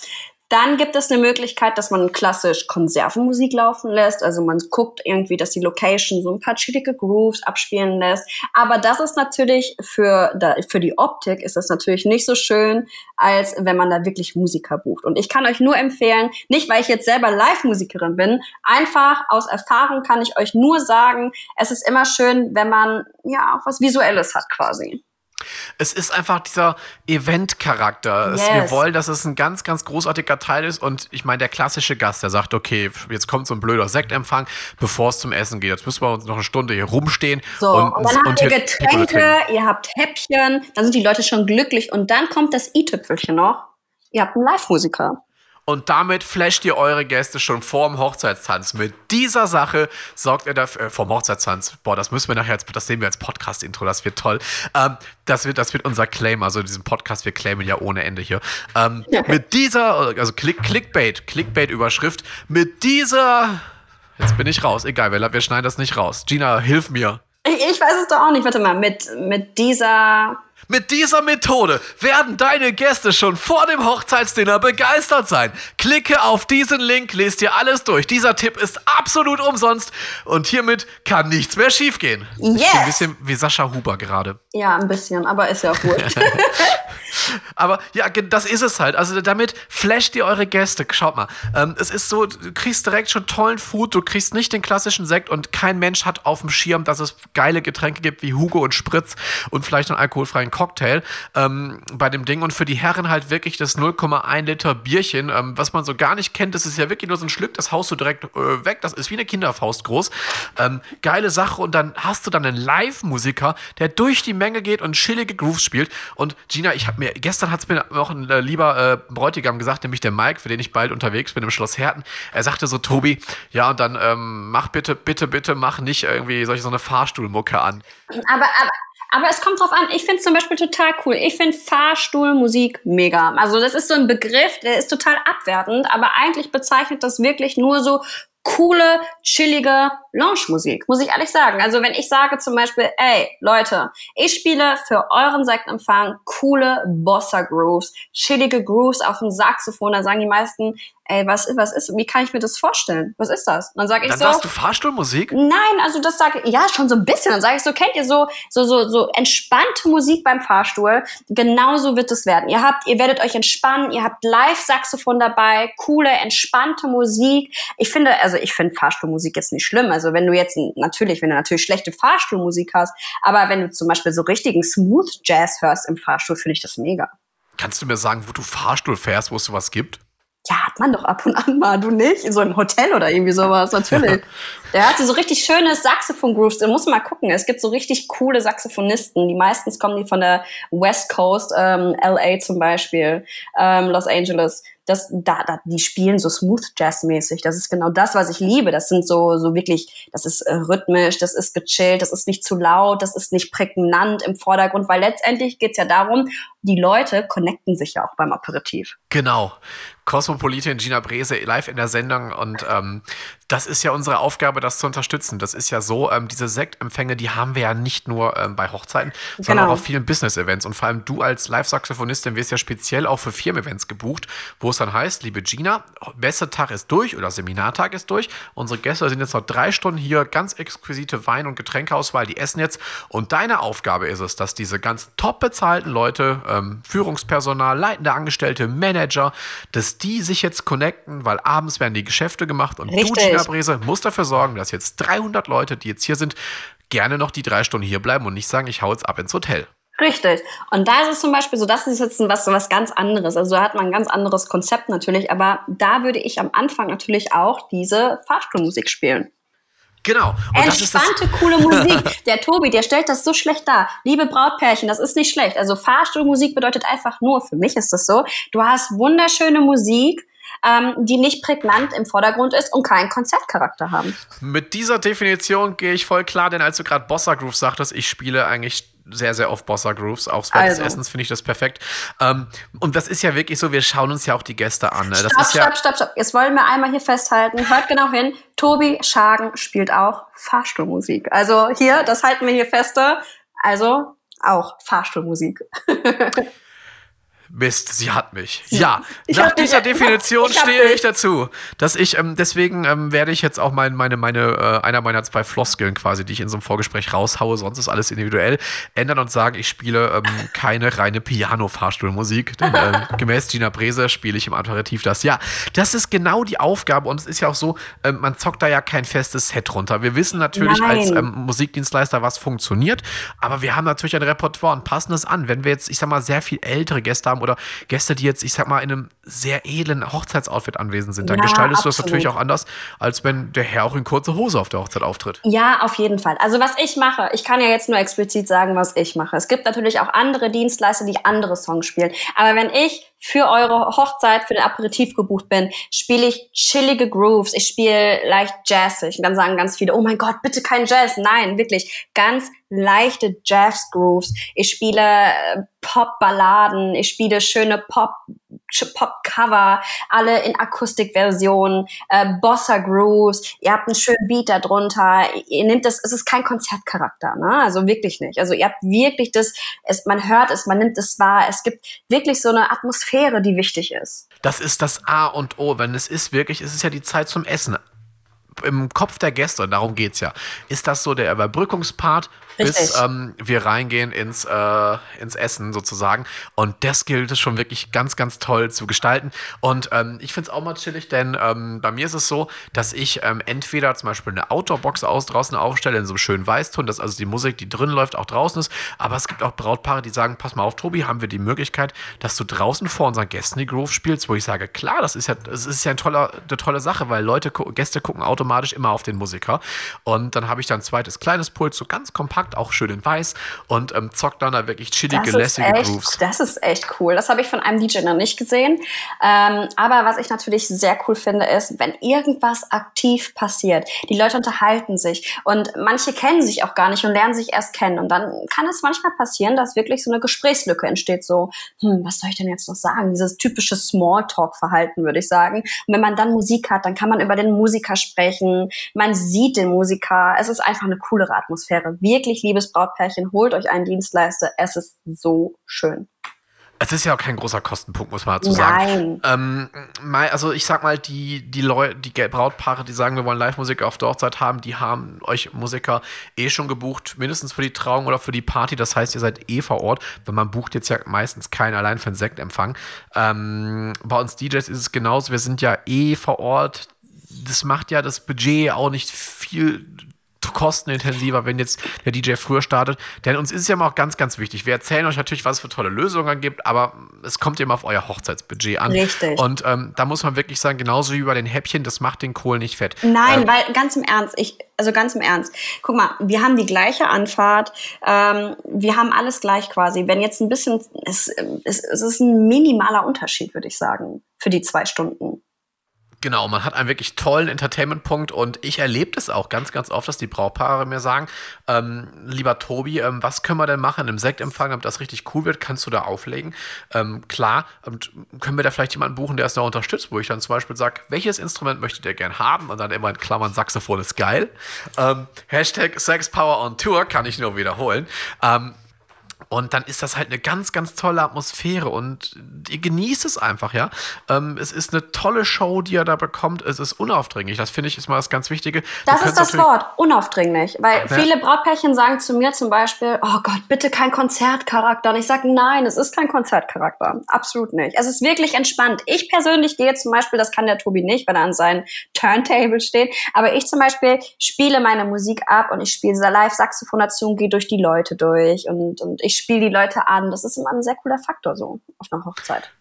Dann gibt es eine Möglichkeit, dass man klassisch Konservenmusik laufen lässt. Also man guckt irgendwie, dass die Location so ein paar chillige Grooves abspielen lässt. Aber das ist natürlich für, für die Optik ist das natürlich nicht so schön, als wenn man da wirklich Musiker bucht. Und ich kann euch nur empfehlen, nicht weil ich jetzt selber Live-Musikerin bin, einfach aus Erfahrung kann ich euch nur sagen, es ist immer schön, wenn man ja auch was Visuelles hat quasi. Es ist einfach dieser Event-Charakter. Yes. Wir wollen, dass es ein ganz, ganz großartiger Teil ist. Und ich meine, der klassische Gast, der sagt, okay, jetzt kommt so ein blöder Sektempfang, bevor es zum Essen geht. Jetzt müssen wir uns noch eine Stunde hier rumstehen. So, und, und dann habt ihr Getränke, ihr habt Häppchen, dann sind die Leute schon glücklich. Und dann kommt das i-Tüpfelchen noch. Ihr habt einen Live-Musiker. Und damit flasht ihr eure Gäste schon vorm Hochzeitstanz. Mit dieser Sache sorgt ihr dafür, äh, vorm Hochzeitstanz, boah, das müssen wir nachher, jetzt, das sehen wir als Podcast-Intro, das wird toll. Ähm, das, wird, das wird unser Claim, also diesen Podcast, wir claimen ja ohne Ende hier. Ähm, mit dieser, also Click, Clickbait, Clickbait-Überschrift, mit dieser, jetzt bin ich raus, egal, wir, wir schneiden das nicht raus. Gina, hilf mir. Ich, ich weiß es doch auch nicht. Warte mal, mit, mit dieser. Mit dieser Methode werden deine Gäste schon vor dem Hochzeitsdinner begeistert sein. Klicke auf diesen Link, lest dir alles durch. Dieser Tipp ist absolut umsonst und hiermit kann nichts mehr schiefgehen. Ich bin Yes. ein bisschen wie Sascha Huber gerade. Ja, ein bisschen, aber ist ja auch wurscht. <laughs> Aber ja, das ist es halt. Also damit flasht ihr eure Gäste. Schaut mal. Ähm, es ist so, du kriegst direkt schon tollen Food, du kriegst nicht den klassischen Sekt und kein Mensch hat auf dem Schirm, dass es geile Getränke gibt wie Hugo und Spritz und vielleicht einen alkoholfreien Cocktail ähm, bei dem Ding. Und für die Herren halt wirklich das 0,1 Liter Bierchen, ähm, was man so gar nicht kennt. Das ist ja wirklich nur so ein Schlück, das haust du direkt äh, weg. Das ist wie eine Kinderfaust groß. Ähm, geile Sache. Und dann hast du dann einen Live-Musiker, der durch die Menge geht und chillige Grooves spielt. Und Gina, ich habe mir, gestern hat es mir noch ein äh, lieber äh, Bräutigam gesagt, nämlich der Mike, für den ich bald unterwegs bin im Schloss Herten. Er sagte so, Tobi, ja, und dann ähm, mach bitte, bitte, bitte, mach nicht irgendwie solche so eine Fahrstuhlmucke an. aber, aber, aber es kommt drauf an. Ich finde zum Beispiel total cool. Ich finde Fahrstuhlmusik mega. Also das ist so ein Begriff, der ist total abwertend, aber eigentlich bezeichnet das wirklich nur so coole, chillige Lounge-Musik, muss ich ehrlich sagen. Also wenn ich sage zum Beispiel, ey, Leute, ich spiele für euren Sektempfang coole Bossa-Grooves, chillige Grooves auf dem Saxophon, dann sagen die meisten, ey, was, was ist, wie kann ich mir das vorstellen? Was ist das? Und dann sage ich Dann so, sagst du Fahrstuhlmusik? Nein, also das sage ich, ja, schon so ein bisschen. Dann sage ich so, kennt ihr so, so, so, so entspannte Musik beim Fahrstuhl? Genauso wird es werden. Ihr habt, ihr werdet euch entspannen, ihr habt Live-Saxophon dabei, coole, entspannte Musik. Ich finde, also ich finde Fahrstuhlmusik jetzt nicht schlimm. Also wenn du jetzt, natürlich, wenn du natürlich schlechte Fahrstuhlmusik hast, aber wenn du zum Beispiel so richtigen Smooth Jazz hörst im Fahrstuhl, finde ich das mega. Kannst du mir sagen, wo du Fahrstuhl fährst, wo es sowas gibt? Ja, hat man doch ab und an mal, du nicht? So im Hotel oder irgendwie sowas, natürlich. Der hat so richtig schöne Saxophon-Grooves. Da muss man mal gucken. Es gibt so richtig coole Saxophonisten. Die meistens kommen die von der West Coast, ähm, LA zum Beispiel, ähm, Los Angeles. Das, da, da, die spielen so Smooth Jazz-mäßig. Das ist genau das, was ich liebe. Das sind so, so wirklich, das ist äh, rhythmisch, das ist gechillt, das ist nicht zu laut, das ist nicht prägnant im Vordergrund, weil letztendlich geht's ja darum, die Leute connecten sich ja auch beim Aperitif. Genau. Kosmopolitin Gina Brese live in der Sendung und ähm, das ist ja unsere Aufgabe, das zu unterstützen. Das ist ja so, ähm, diese Sektempfänge, die haben wir ja nicht nur ähm, bei Hochzeiten, sondern Genau. auch auf vielen Business-Events. Und vor allem du als Live-Saxophonistin wirst ja speziell auch für Firmen-Events gebucht, wo es dann heißt, liebe Gina, bester Tag ist durch oder Seminartag ist durch. Unsere Gäste sind jetzt noch drei Stunden hier, ganz exquisite Wein- und Getränkeauswahl, die essen jetzt. Und deine Aufgabe ist es, dass diese ganz top bezahlten Leute, ähm, Führungspersonal, leitende Angestellte, Manager, dass die sich jetzt connecten, weil abends werden die Geschäfte gemacht und du, Richtig. Gina Brese, musst dafür sorgen, dass jetzt 300 Leute, die jetzt hier sind, gerne noch die drei Stunden hier bleiben und nicht sagen, ich hau jetzt ab ins Hotel. Richtig. Und da ist es zum Beispiel so, das ist jetzt was, was ganz anderes. Also da hat man ein ganz anderes Konzept natürlich, aber da würde ich am Anfang natürlich auch diese Fahrstuhlmusik spielen. Genau. Und das ist das, Entspannte, coole Musik. <laughs> Der Tobi, der stellt das so schlecht dar. Liebe Brautpärchen, das ist nicht schlecht. Also Fahrstuhlmusik bedeutet einfach nur, für mich ist das so, du hast wunderschöne Musik, ähm, die nicht prägnant im Vordergrund ist und keinen Konzertcharakter haben. Mit dieser Definition gehe ich voll klar, denn als du gerade Bossa Grooves sagtest, ich spiele eigentlich sehr, sehr oft Bossa Grooves. Auch während Also. des Essens finde ich das perfekt. Ähm, und das ist ja wirklich so, wir schauen uns ja auch die Gäste an. Ne? Das Stopp, ist ja, stopp, stopp, stopp. Jetzt wollen wir einmal hier festhalten. Hört genau hin. Tobi Schagen spielt auch Fahrstuhlmusik. Also hier, das halten wir hier feste. Also auch Fahrstuhlmusik. <laughs> Mist, sie hat mich. Ja, ich nach dieser dich, <laughs> Definition ich stehe ich dazu, dass ich ähm, deswegen ähm, werde ich jetzt auch mein, meine meine äh, einer meiner zwei Floskeln quasi, die ich in so einem Vorgespräch raushaue, sonst ist alles individuell, ändern und sagen, ich spiele ähm, keine reine Piano-Fahrstuhlmusik, denn äh, <laughs> gemäß Gina Brese spiele ich im Aperitif das. Ja, das ist genau die Aufgabe und es ist ja auch so, äh, man zockt da ja kein festes Set runter. Wir wissen natürlich Nein. als ähm, Musikdienstleister, was funktioniert, aber wir haben natürlich ein Repertoire und passen es an. Wenn wir jetzt, ich sag mal, sehr viel ältere Gäste haben oder Gäste, die jetzt, ich sag mal, in einem sehr edlen Hochzeitsoutfit anwesend sind, dann ja, gestaltest absolut. du das natürlich auch anders, als wenn der Herr auch in kurze Hose auf der Hochzeit auftritt. Ja, auf jeden Fall. Also was ich mache, ich kann ja jetzt nur explizit sagen, was ich mache. Es gibt natürlich auch andere Dienstleister, die andere Songs spielen. Aber wenn ich für eure Hochzeit, für den Aperitif gebucht bin, spiele ich chillige Grooves. Ich spiele leicht jazzig. Und dann sagen ganz viele, oh mein Gott, bitte kein Jazz. Nein, wirklich ganz leichte Jazz-Grooves. Ich spiele äh, Pop-Balladen. Ich spiele schöne Pop Pop-Cover, alle in Akustikversionen, äh, Bossa-Grooves, ihr habt einen schönen Beat darunter, ihr nehmt das, es ist kein Konzertcharakter, ne? also wirklich nicht. Also ihr habt wirklich das, es, man hört es, man nimmt es wahr, es gibt wirklich so eine Atmosphäre, die wichtig ist. Das ist das A und O, wenn es ist wirklich, es ist ja die Zeit zum Essen im Kopf der Gäste, darum geht es ja, ist das so der Überbrückungspart, bis ähm, wir reingehen ins, äh, ins Essen sozusagen. Und das gilt es schon wirklich ganz, ganz toll zu gestalten. Und ähm, ich finde es auch mal chillig, denn ähm, bei mir ist es so, dass ich ähm, entweder zum Beispiel eine Outdoor-Box aus draußen aufstelle in so einem schönen Weißton, dass also die Musik, die drin läuft, auch draußen ist. Aber es gibt auch Brautpaare, die sagen, pass mal auf, Tobi, haben wir die Möglichkeit, dass du draußen vor unseren Gästen die Groove spielst, wo ich sage, klar, das ist ja, das ist ja ein toller, eine tolle Sache, weil Leute, Gäste gucken automatisch automatisch immer auf den Musiker. Und dann habe ich dann ein zweites kleines Pult, so ganz kompakt, auch schön in weiß und ähm, zockt dann da wirklich chillige, lässige echt, Grooves. Das ist echt cool. Das habe ich von einem DJ noch nicht gesehen. Ähm, aber was ich natürlich sehr cool finde, ist, wenn irgendwas aktiv passiert, die Leute unterhalten sich und manche kennen sich auch gar nicht und lernen sich erst kennen. Und dann kann es manchmal passieren, dass wirklich so eine Gesprächslücke entsteht. So, hm, was soll ich denn jetzt noch sagen? Dieses typische Smalltalk-Verhalten, würde ich sagen. Und wenn man dann Musik hat, dann kann man über den Musiker sprechen sprechen, man sieht den Musiker. Es ist einfach eine coolere Atmosphäre. Wirklich, liebes Brautpärchen, holt euch einen Dienstleister. Es ist so schön. Es ist ja auch kein großer Kostenpunkt, muss man dazu sagen. Ähm, also ich sag mal, die, die Leute, die Brautpaare, die sagen, wir wollen Live-Musik auf der Hochzeit haben, die haben euch Musiker eh schon gebucht, mindestens für die Trauung oder für die Party. Das heißt, ihr seid eh vor Ort, weil man bucht jetzt ja meistens keinen allein für einen Sektempfang. Ähm, bei uns DJs ist es genauso, wir sind ja eh vor Ort das macht ja das Budget auch nicht viel kostenintensiver, wenn jetzt der DJ früher startet. Denn uns ist es ja immer auch ganz, ganz wichtig. Wir erzählen euch natürlich, was es für tolle Lösungen gibt, aber es kommt immer auf euer Hochzeitsbudget an. Richtig. Und ähm, da muss man wirklich sagen, genauso wie bei den Häppchen, das macht den Kohl nicht fett. Nein, ähm, weil ganz im Ernst, ich, also ganz im Ernst, guck mal, wir haben die gleiche Anfahrt, ähm, wir haben alles gleich quasi. Wenn jetzt ein bisschen, es, es, es ist ein minimaler Unterschied, würde ich sagen, für die zwei Stunden. Genau, man hat einen wirklich tollen Entertainment-Punkt und ich erlebe das auch ganz, ganz oft, dass die Brautpaare mir sagen, ähm, lieber Tobi, ähm, was können wir denn machen im Sektempfang, damit das richtig cool wird, kannst du da auflegen? Ähm, klar, können wir da vielleicht jemanden buchen, der es da unterstützt, wo ich dann zum Beispiel sage, welches Instrument möchtet ihr gern haben? Und dann immer in Klammern, Saxophon ist geil. Ähm, Hashtag Sex Power on Tour kann ich nur wiederholen. Und dann ist das halt eine ganz, ganz tolle Atmosphäre und ihr genießt es einfach, ja. Ähm, es ist eine tolle Show, die ihr da bekommt. Es ist unaufdringlich. Das finde ich ist mal das ganz Wichtige. Das ist das Wort, unaufdringlich. Weil ja. viele Brautpärchen sagen zu mir zum Beispiel, oh Gott, bitte kein Konzertcharakter. Und ich sage, nein, es ist kein Konzertcharakter. Absolut nicht. Es ist wirklich entspannt. Ich persönlich gehe zum Beispiel, das kann der Tobi nicht, wenn er an seinem Turntable steht, aber ich zum Beispiel spiele meine Musik ab und ich spiele diese Live-Saxophon dazu und gehe durch die Leute durch und, und ich spiele die Leute an. Das ist immer ein sehr cooler Faktor so auf einer Hochzeit.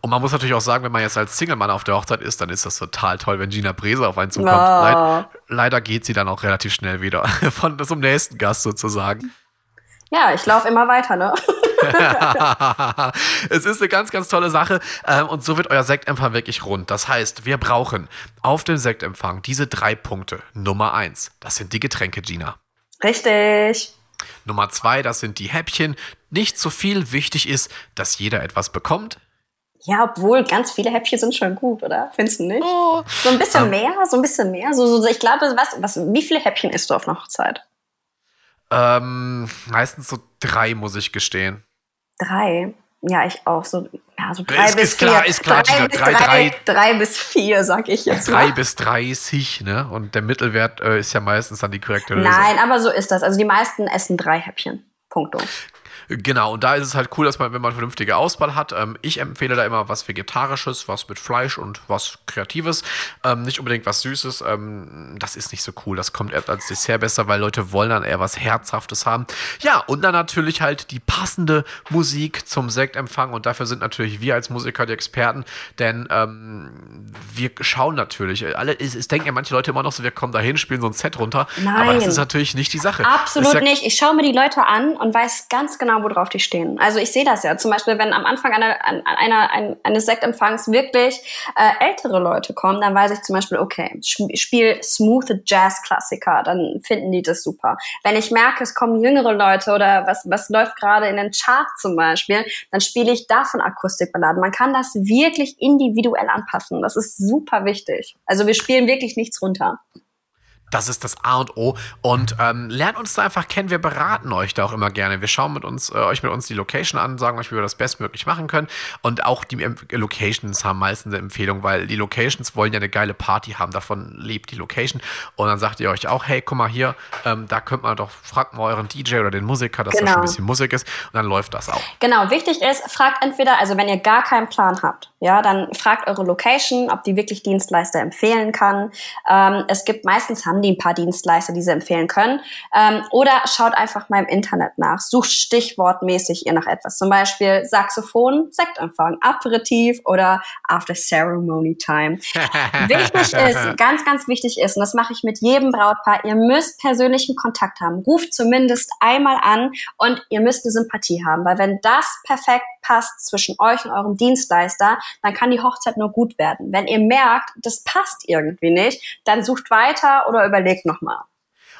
Und man muss natürlich auch sagen, wenn man jetzt als Single-Mann auf der Hochzeit ist, dann ist das total toll, wenn Gina Brese auf einen zukommt. Oh. Leid, leider geht sie dann auch relativ schnell wieder <laughs> von zum nächsten Gast sozusagen. Ja, ich laufe immer weiter, ne? <laughs> es ist eine ganz, ganz tolle Sache ähm, und so wird euer Sektempfang wirklich rund. Das heißt, wir brauchen auf dem Sektempfang diese drei Punkte. Nummer eins, das sind die Getränke, Gina. Richtig. Nummer zwei, das sind die Häppchen. Nicht so viel. Wichtig ist, dass jeder etwas bekommt. Ja, obwohl ganz viele Häppchen sind schon gut, oder? Findest du nicht? Oh, so ein bisschen ähm, mehr, so ein bisschen mehr. So, so, ich glaube, was, was, wie viele Häppchen isst du auf einer Hochzeit? Ähm, meistens so drei, muss ich gestehen. Drei? Ja, ich auch. So, ja, so drei ist, bis ist klar, vier. ist klar, drei, drei, drei, drei. bis vier, sag ich jetzt Drei mal. bis 30, ne? Und der Mittelwert äh, ist ja meistens dann die korrekte Lösung. Nein, aber so ist das. Also die meisten essen drei Häppchen. Punkto. Genau, und da ist es halt cool, dass man, wenn man vernünftige Auswahl hat, ähm, ich empfehle da immer was Vegetarisches, was mit Fleisch und was Kreatives, ähm, nicht unbedingt was Süßes. Ähm, das ist nicht so cool. Das kommt erst als Dessert besser, weil Leute wollen dann eher was Herzhaftes haben. Ja, und dann natürlich halt die passende Musik zum Sektempfang und dafür sind natürlich wir als Musiker die Experten, denn ähm, wir schauen natürlich. Alle, es, es denken ja manche Leute immer noch so, wir kommen da hin, spielen so ein Set runter, aber das Nein. ist natürlich nicht die Sache. Absolut ja- nicht. Ich schaue mir die Leute an und weiß ganz genau, worauf die stehen. Also ich sehe das ja. Zum Beispiel, wenn am Anfang einer, einer, ein, eines Sektempfangs wirklich äh, ältere Leute kommen, dann weiß ich zum Beispiel, okay, sp- spiel smooth Jazz-Klassiker, dann finden die das super. Wenn ich merke, es kommen jüngere Leute oder was, was läuft gerade in den Charts zum Beispiel, dann spiele ich davon Akustikballaden. Man kann das wirklich individuell anpassen. Das ist super wichtig. Also wir spielen wirklich nichts runter. Das ist das A und O. Und ähm, lernt uns da einfach kennen. Wir beraten euch da auch immer gerne. Wir schauen mit uns, äh, euch mit uns die Location an, sagen euch, wie wir das bestmöglich machen können. Und auch die ähm, Locations haben meistens eine Empfehlung, weil die Locations wollen ja eine geile Party haben. Davon lebt die Location. Und dann sagt ihr euch auch, hey, guck mal hier, ähm, da könnt man doch, fragt mal euren DJ oder den Musiker, dass da schon Genau. ein bisschen Musik ist. Und dann läuft das auch. Genau, wichtig ist, fragt entweder, also wenn ihr gar keinen Plan habt, ja, dann fragt eure Location, ob die wirklich Dienstleister empfehlen kann. Ähm, es gibt meistens haben die ein paar Dienstleister, die sie empfehlen können. Ähm, oder schaut einfach mal im Internet nach. Sucht stichwortmäßig ihr nach etwas. Zum Beispiel Saxophon, Sektempfang, Aperitif oder After Ceremony Time. <laughs> wichtig ist, ganz, ganz wichtig ist, und das mache ich mit jedem Brautpaar, ihr müsst persönlichen Kontakt haben. Ruft zumindest einmal an und ihr müsst eine Sympathie haben, weil wenn das perfekt passt zwischen euch und eurem Dienstleister, dann kann die Hochzeit nur gut werden. Wenn ihr merkt, das passt irgendwie nicht, dann sucht weiter oder überlegt nochmal.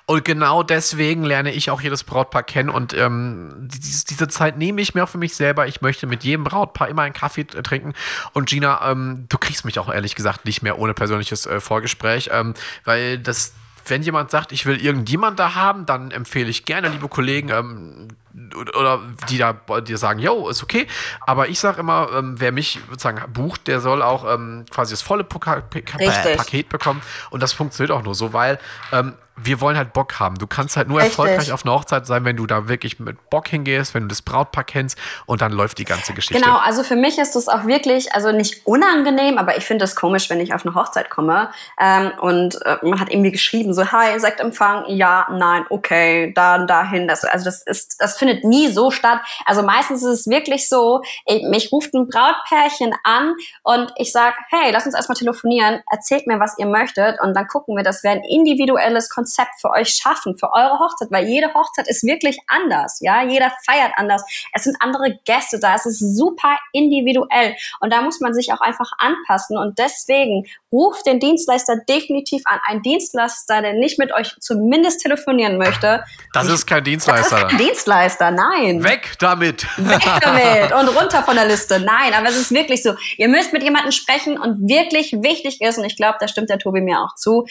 Und genau deswegen lerne ich auch jedes Brautpaar kennen und ähm, diese, diese Zeit nehme ich mir auch für mich selber. Ich möchte mit jedem Brautpaar immer einen Kaffee trinken. Und Gina, ähm, du kriegst mich auch ehrlich gesagt nicht mehr ohne persönliches äh, Vorgespräch, ähm, weil das, wenn jemand sagt, ich will irgendjemand da haben, dann empfehle ich gerne, liebe Kollegen, ähm, oder die da die sagen, yo, ist okay. Aber ich sage immer, ähm, wer mich sozusagen bucht, der soll auch ähm, quasi das volle Poka P- Richtig. Paket bekommen. Und das funktioniert auch nur so, weil ähm, wir wollen halt Bock haben. Du kannst halt nur Richtig. erfolgreich auf einer Hochzeit sein, wenn du da wirklich mit Bock hingehst, wenn du das Brautpaar kennst und dann läuft die ganze Geschichte. Genau, also für mich ist das auch wirklich, also nicht unangenehm, aber ich finde es komisch, wenn ich auf eine Hochzeit komme ähm, und äh, man hat irgendwie geschrieben, so, hi, Sektempfang, ja, nein, okay, da, dahin. Das, also das ist, das findet nie so statt. Also meistens ist es wirklich so, ich, mich ruft ein Brautpärchen an und ich sag, hey, lass uns erstmal telefonieren, erzählt mir, was ihr möchtet und dann gucken wir, dass wir ein individuelles Konzept für euch schaffen, für eure Hochzeit, weil jede Hochzeit ist wirklich anders, ja, jeder feiert anders, es sind andere Gäste da, es ist super individuell und da muss man sich auch einfach anpassen und deswegen ruft den Dienstleister definitiv an, ein Dienstleister, der nicht mit euch zumindest telefonieren möchte, das ist kein das ist Dienstleister. kein Dienstleister, nein. Weg damit! Weg <laughs> damit und runter von der Liste. Nein, aber es ist wirklich so. Ihr müsst mit jemandem sprechen und wirklich wichtig ist, und ich glaube, da stimmt der Tobi mir auch zu,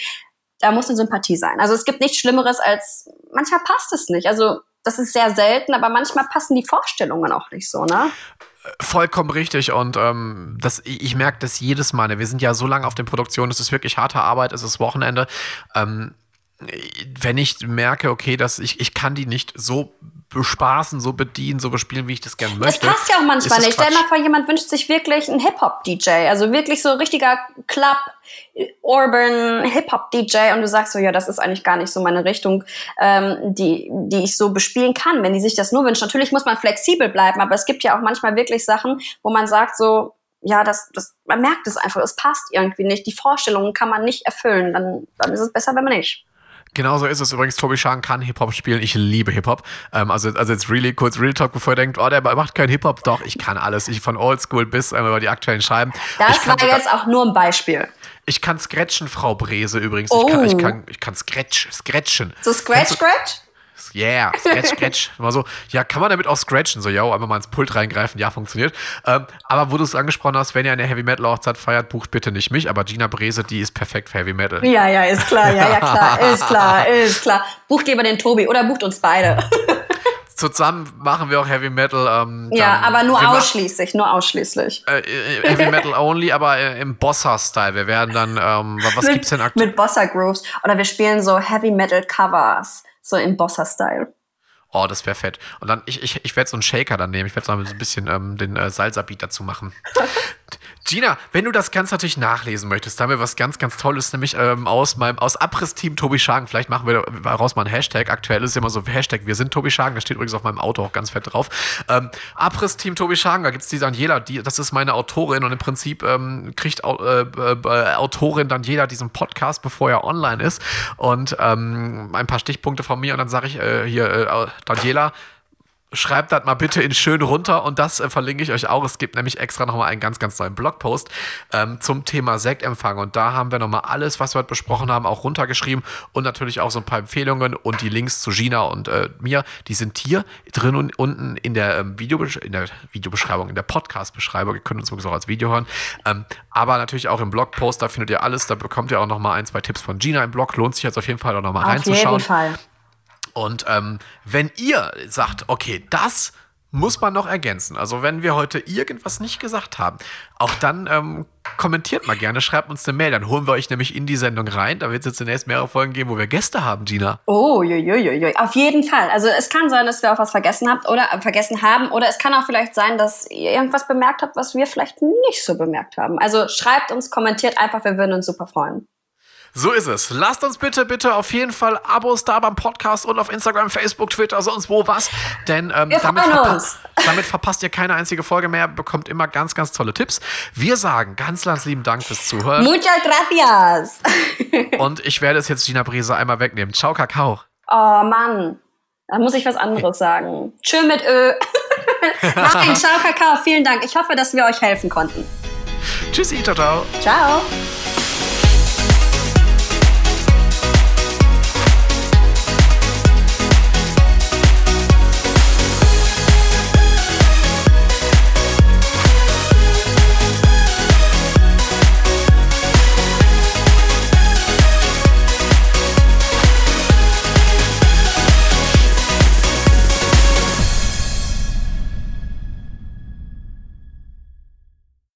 da muss eine Sympathie sein. Also es gibt nichts Schlimmeres als, manchmal passt es nicht. Also das ist sehr selten, aber manchmal passen die Vorstellungen auch nicht so, ne? Vollkommen richtig und ähm, das, ich, merke das jedes Mal. ne? Wir sind ja so lange auf den Produktionen, es ist wirklich harte Arbeit, es ist Wochenende. Ähm, wenn ich merke, okay, dass ich, ich kann die nicht so bespaßen, so bedienen, so bespielen, wie ich das gerne Das möchte. passt ja auch manchmal nicht. Stell mal vor, jemand wünscht sich wirklich einen Hip-Hop-DJ. Also wirklich so richtiger Club, Urban Hip-Hop-DJ und du sagst so, ja, das ist eigentlich gar nicht so meine Richtung, ähm, die, die ich so bespielen kann, wenn die sich das nur wünschen. Natürlich muss man flexibel bleiben, aber es gibt ja auch manchmal wirklich Sachen, wo man sagt so, ja, das, das, man merkt es einfach, es passt irgendwie nicht. Die Vorstellungen kann man nicht erfüllen. Dann, dann ist es besser, wenn man nicht. Genau so ist es übrigens. Tobi Schagen kann Hip-Hop spielen. Ich liebe Hip-Hop. Ähm, also, also jetzt really kurz Real Talk, bevor ihr denkt, oh, der macht keinen Hip-Hop. Doch, ich kann alles. Ich von Oldschool bis ähm, über die aktuellen Scheiben. Das war jetzt auch nur ein Beispiel. Ich kann scratchen, Frau Brese übrigens. Ich kann, Oh. ich kann, ich kann scratch, scratchen. So Scratch, Scratch? Yeah, scratch, <laughs> scratch. Immer so, ja, kann man damit auch scratchen? So, ja, einfach mal ins Pult reingreifen. Ja, funktioniert. Ähm, aber wo du es angesprochen hast, wenn ihr eine Heavy Metal Hochzeit feiert, bucht bitte nicht mich, aber Gina Brese, die ist perfekt für Heavy Metal. Ja, ja, ist klar, ja, ja, klar, <laughs> ist klar, ist klar. Bucht lieber den Tobi oder bucht uns beide. <laughs> zusammen machen wir auch Heavy Metal. Ähm, ja, aber nur ausschließlich, nur ausschließlich. Äh, äh, Heavy Metal only, aber äh, im Bossa-Style. Wir werden dann, ähm, wa- was gibt's denn aktuell? Mit Bossa Grooves. Oder wir spielen so Heavy Metal Covers, so im Bossa-Style. Oh, das wäre fett. Und dann, ich, ich, ich werde so einen Shaker dann nehmen. Ich werde so ein bisschen ähm, den äh, Salsa-Beat dazu machen. <laughs> Gina, wenn du das Ganze natürlich nachlesen möchtest, da haben wir was ganz, ganz Tolles, nämlich ähm, aus meinem, aus Abriss-Team Tobi Schagen. Vielleicht machen wir daraus mal einen Hashtag. Aktuell ist immer so Hashtag Wir sind Tobi Schagen. Da steht übrigens auf meinem Auto auch ganz fett drauf. Ähm, Abriss-Team Tobi Schagen, da gibt's die Daniela, die, das ist meine Autorin und im Prinzip ähm, kriegt Au- äh, äh, Autorin Daniela diesen Podcast, bevor er online ist. Und ähm, ein paar Stichpunkte von mir und dann sage ich äh, hier, äh, Daniela, Schreibt das mal bitte in schön runter und das äh, verlinke ich euch auch. Es gibt nämlich extra nochmal einen ganz, ganz neuen Blogpost ähm, zum Thema Sektempfang und da haben wir nochmal alles, was wir heute besprochen haben, auch runtergeschrieben und natürlich auch so ein paar Empfehlungen und die Links zu Gina und äh, mir, die sind hier drin und unten in der, ähm, Videobesch in der Videobeschreibung, in der Podcast-Beschreibung. Ihr könnt uns übrigens auch als Video hören. Ähm, aber natürlich auch im Blogpost, da findet ihr alles. Da bekommt ihr auch nochmal ein, zwei Tipps von Gina im Blog. Lohnt sich jetzt auf jeden Fall auch nochmal Auf reinzuschauen. jeden Fall. Und ähm, wenn ihr sagt, okay, das muss man noch ergänzen, also wenn wir heute irgendwas nicht gesagt haben, auch dann ähm, kommentiert mal gerne, schreibt uns eine Mail, dann holen wir euch nämlich in die Sendung rein. Da wird es jetzt zunächst mehrere Folgen geben, wo wir Gäste haben, Gina. Oh, joi, Auf jeden Fall. Also es kann sein, dass wir auch was vergessen habt oder äh, vergessen haben. Oder es kann auch vielleicht sein, dass ihr irgendwas bemerkt habt, was wir vielleicht nicht so bemerkt haben. Also schreibt uns, kommentiert einfach, wir würden uns super freuen. So ist es. Lasst uns bitte, bitte auf jeden Fall Abos da beim Podcast und auf Instagram, Facebook, Twitter, sonst wo was. Denn ähm, damit, verpa uns. <laughs> damit verpasst ihr keine einzige Folge mehr, bekommt immer ganz, ganz tolle Tipps. Wir sagen ganz, ganz lieben Dank fürs Zuhören. Muchas gracias. <laughs> Und ich werde es jetzt Gina Brise einmal wegnehmen. Ciao, Kakao. Oh Mann. Da muss ich was anderes sagen. Tschö mit Ö. <laughs> Nein, ciao Kakao, vielen Dank. Ich hoffe, dass wir euch helfen konnten. Tschüssi, ciao, ciao. Ciao.